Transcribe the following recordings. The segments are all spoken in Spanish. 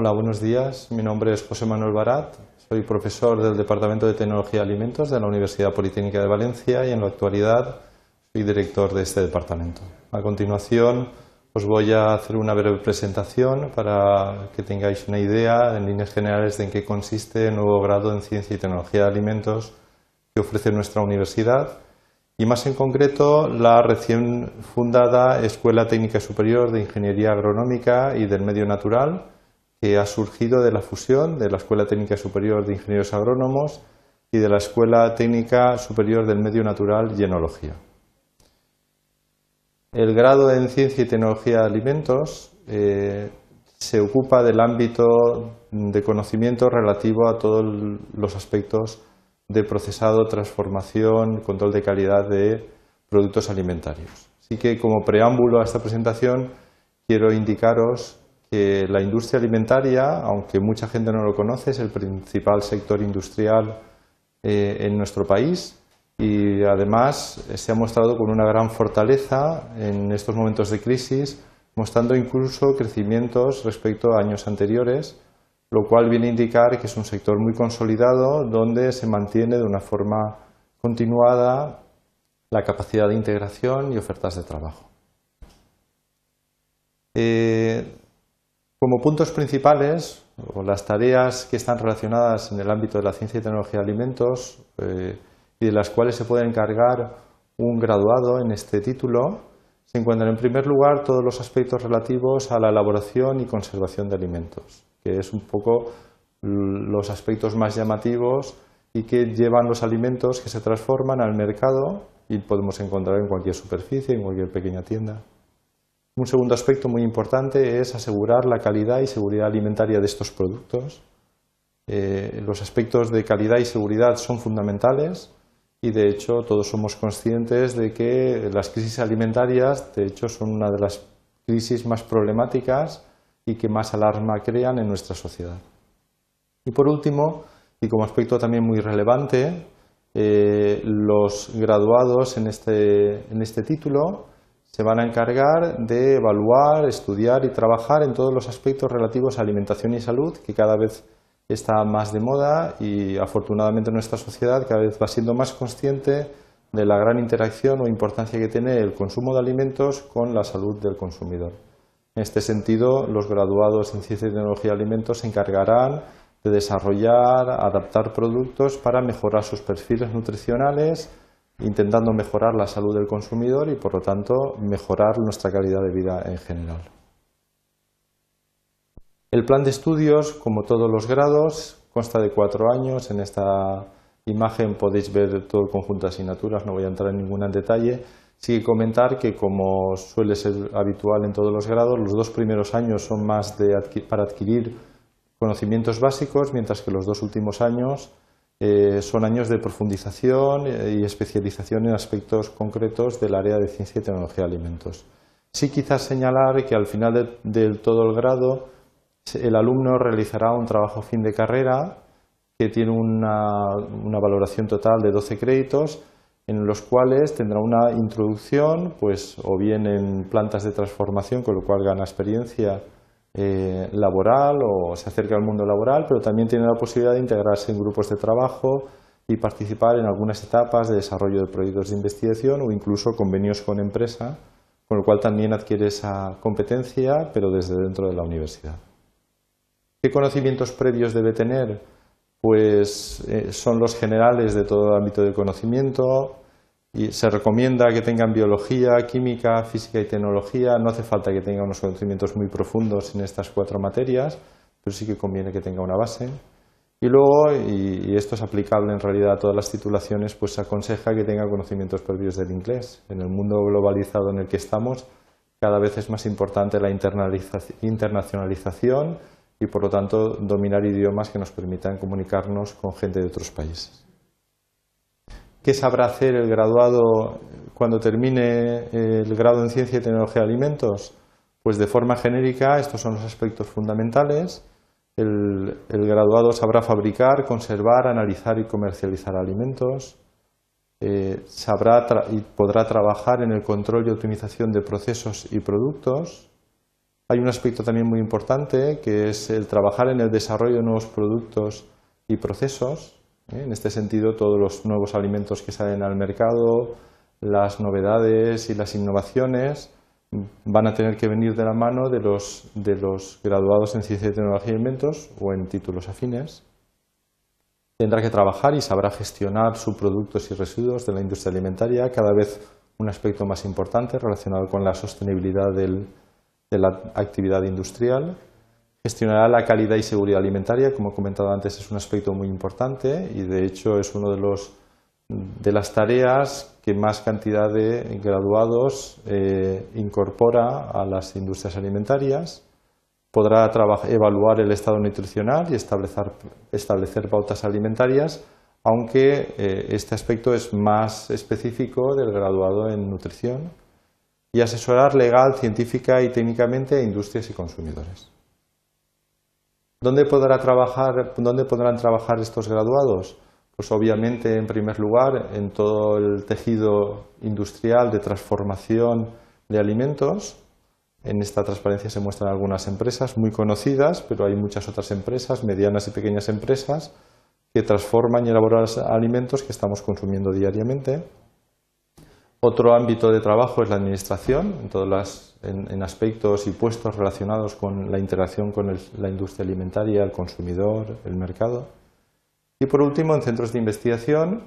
Hola, buenos días. Mi nombre es José Manuel Barat. Soy profesor del Departamento de Tecnología de Alimentos de la Universidad Politécnica de Valencia y en la actualidad soy director de este departamento. A continuación os voy a hacer una breve presentación para que tengáis una idea en líneas generales de en qué consiste el nuevo grado en Ciencia y Tecnología de Alimentos que ofrece nuestra universidad y más en concreto la recién fundada Escuela Técnica Superior de Ingeniería Agronómica y del Medio Natural, que ha surgido de la fusión de la Escuela Técnica Superior de Ingenieros Agrónomos y de la Escuela Técnica Superior del Medio Natural y Enología. El grado en Ciencia y Tecnología de Alimentos eh, se ocupa del ámbito de conocimiento relativo a todos los aspectos de procesado, transformación, control de calidad de productos alimentarios. Así que como preámbulo a esta presentación quiero indicaros que la industria alimentaria, aunque mucha gente no lo conoce, es el principal sector industrial eh, en nuestro país y además se ha mostrado con una gran fortaleza en estos momentos de crisis, mostrando incluso crecimientos respecto a años anteriores lo cual viene a indicar que es un sector muy consolidado donde se mantiene de una forma continuada la capacidad de integración y ofertas de trabajo. Eh, como puntos principales, o las tareas que están relacionadas en el ámbito de la ciencia y tecnología de alimentos eh, y de las cuales se puede encargar un graduado en este título, se encuentran en primer lugar todos los aspectos relativos a la elaboración y conservación de alimentos que es un poco los aspectos más llamativos y que llevan los alimentos que se transforman al mercado y podemos encontrar en cualquier superficie, en cualquier pequeña tienda. Un segundo aspecto muy importante es asegurar la calidad y seguridad alimentaria de estos productos. Eh, los aspectos de calidad y seguridad son fundamentales y de hecho todos somos conscientes de que las crisis alimentarias de hecho son una de las crisis más problemáticas y que más alarma crean en nuestra sociedad. Y por último, y como aspecto también muy relevante, eh, los graduados en este, en este título se van a encargar de evaluar, estudiar y trabajar en todos los aspectos relativos a alimentación y salud, que cada vez está más de moda y afortunadamente nuestra sociedad cada vez va siendo más consciente de la gran interacción o importancia que tiene el consumo de alimentos con la salud del consumidor. En este sentido, los graduados en Ciencia y Tecnología de Alimentos se encargarán de desarrollar, adaptar productos para mejorar sus perfiles nutricionales, intentando mejorar la salud del consumidor y, por lo tanto, mejorar nuestra calidad de vida en general. El plan de estudios, como todos los grados, consta de cuatro años. En esta imagen podéis ver todo el conjunto de asignaturas, no voy a entrar en ninguna en detalle. Sí comentar que, como suele ser habitual en todos los grados, los dos primeros años son más para adquirir conocimientos básicos, mientras que los dos últimos años eh, son años de profundización eh, y especialización en aspectos concretos del área de ciencia y tecnología de alimentos. Sí quizás señalar que al final de, todo el grado el alumno realizará un trabajo fin de carrera que tiene una, una valoración total de 12 créditos en los cuales tendrá una introducción, pues o bien en plantas de transformación, con lo cual gana experiencia eh, laboral o se acerca al mundo laboral, pero también tiene la posibilidad de integrarse en grupos de trabajo y participar en algunas etapas de desarrollo de proyectos de investigación o incluso convenios con empresa, con lo cual también adquiere esa competencia, pero desde dentro de la universidad. ¿Qué conocimientos previos debe tener? pues eh, son los generales de todo el ámbito del conocimiento y se recomienda que tengan biología, química, física y tecnología. No hace falta que tengan unos conocimientos muy profundos en estas cuatro materias, pero sí que conviene que tenga una base. Y luego, y, esto es aplicable en realidad a todas las titulaciones, pues se aconseja que tenga conocimientos previos del inglés. En el mundo globalizado en el que estamos, cada vez es más importante la internacionalización y por lo tanto dominar idiomas que nos permitan comunicarnos con gente de otros países. ¿Qué sabrá hacer el graduado cuando termine el grado en Ciencia y Tecnología de Alimentos? Pues de forma genérica estos son los aspectos fundamentales. El, graduado sabrá fabricar, conservar, analizar y comercializar alimentos. Eh, sabrá y podrá trabajar en el control y optimización de procesos y productos Hay un aspecto también muy importante que es el trabajar en el desarrollo de nuevos productos y procesos. ¿Eh? En este sentido, todos los nuevos alimentos que salen al mercado, las novedades y las innovaciones van a tener que venir de la mano de los, de los graduados en Ciencia y Tecnología y Alimentos o en títulos afines. Tendrá que trabajar y sabrá gestionar subproductos y residuos de la industria alimentaria, cada vez un aspecto más importante relacionado con la sostenibilidad de la actividad industrial. Gestionará la calidad y seguridad alimentaria, como he comentado antes, es un aspecto muy importante y de hecho es uno de, los, de las tareas que más cantidad de graduados eh, incorpora a las industrias alimentarias. Podrá evaluar el estado nutricional y establecer, establecer pautas alimentarias, aunque eh, este aspecto es más específico del graduado en nutrición y asesorar legal, científica y técnicamente a industrias y consumidores. ¿Dónde, trabajar, ¿Dónde podrán trabajar estos graduados? Pues obviamente, en primer lugar, en todo el tejido industrial de transformación de alimentos. En esta transparencia se muestran algunas empresas muy conocidas, pero hay muchas otras empresas, medianas y pequeñas empresas, que transforman y elaboran alimentos que estamos consumiendo diariamente. Otro ámbito de trabajo es la administración, en, en, aspectos y puestos relacionados con la interacción con la industria alimentaria, el consumidor, el mercado. Y por último, en centros de investigación,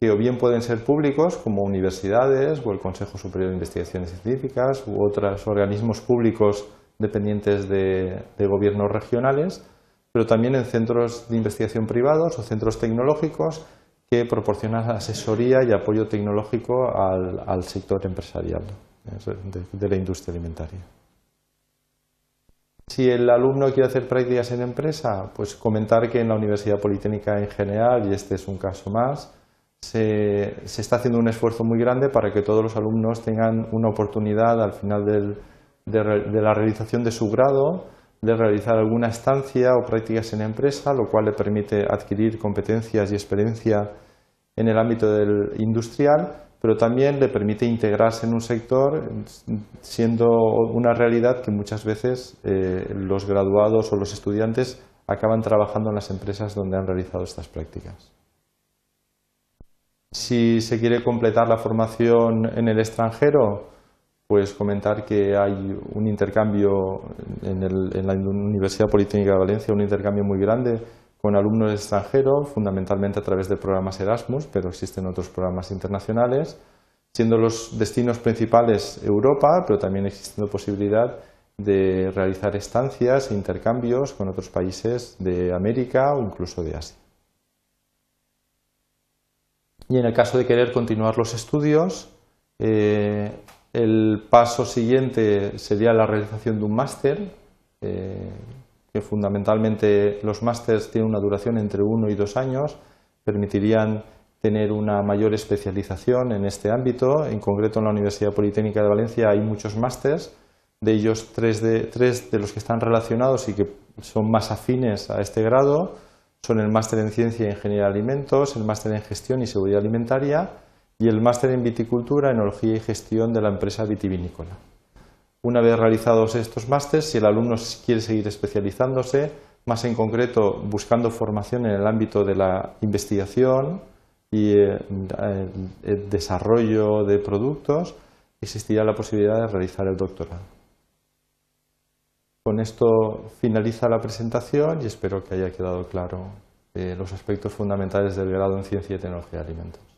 que o bien pueden ser públicos, como universidades o el Consejo Superior de Investigaciones Científicas u otros organismos públicos dependientes de gobiernos regionales, pero también en centros de investigación privados o centros tecnológicos que proporciona asesoría y apoyo tecnológico al, sector empresarial de, la industria alimentaria. Si el alumno quiere hacer prácticas en empresa, pues comentar que en la Universidad Politécnica en general, y este es un caso más, se, está haciendo un esfuerzo muy grande para que todos los alumnos tengan una oportunidad al final de la realización de su grado de realizar alguna estancia o prácticas en empresa, lo cual le permite adquirir competencias y experiencia en el ámbito del industrial, pero también le permite integrarse en un sector, siendo una realidad que muchas veces eh, los graduados o los estudiantes acaban trabajando en las empresas donde han realizado estas prácticas. Si se quiere completar la formación en el extranjero, pues comentar que hay un intercambio en, la Universidad Politécnica de Valencia, un intercambio muy grande con alumnos extranjeros, fundamentalmente a través de programas Erasmus, pero existen otros programas internacionales, siendo los destinos principales Europa, pero también existe la posibilidad de realizar estancias e intercambios con otros países de América o incluso de Asia. Y en el caso de querer continuar los estudios, eh, el paso siguiente sería la realización de un máster, eh, que fundamentalmente los másters tienen una duración entre uno y dos años, permitirían tener una mayor especialización en este ámbito. En concreto, en la Universidad Politécnica de Valencia hay muchos másters, de ellos tres de, tres de los que están relacionados y que son más afines a este grado son el máster en Ciencia e Ingeniería de Alimentos, el máster en Gestión y Seguridad Alimentaria y el máster en viticultura, enología y gestión de la empresa vitivinícola. Una vez realizados estos másteres, si el alumno quiere seguir especializándose, más en concreto buscando formación en el ámbito de la investigación y eh, el desarrollo de productos, existirá la posibilidad de realizar el doctorado. Con esto finaliza la presentación y espero que haya quedado claro eh, los aspectos fundamentales del grado en Ciencia y Tecnología de Alimentos.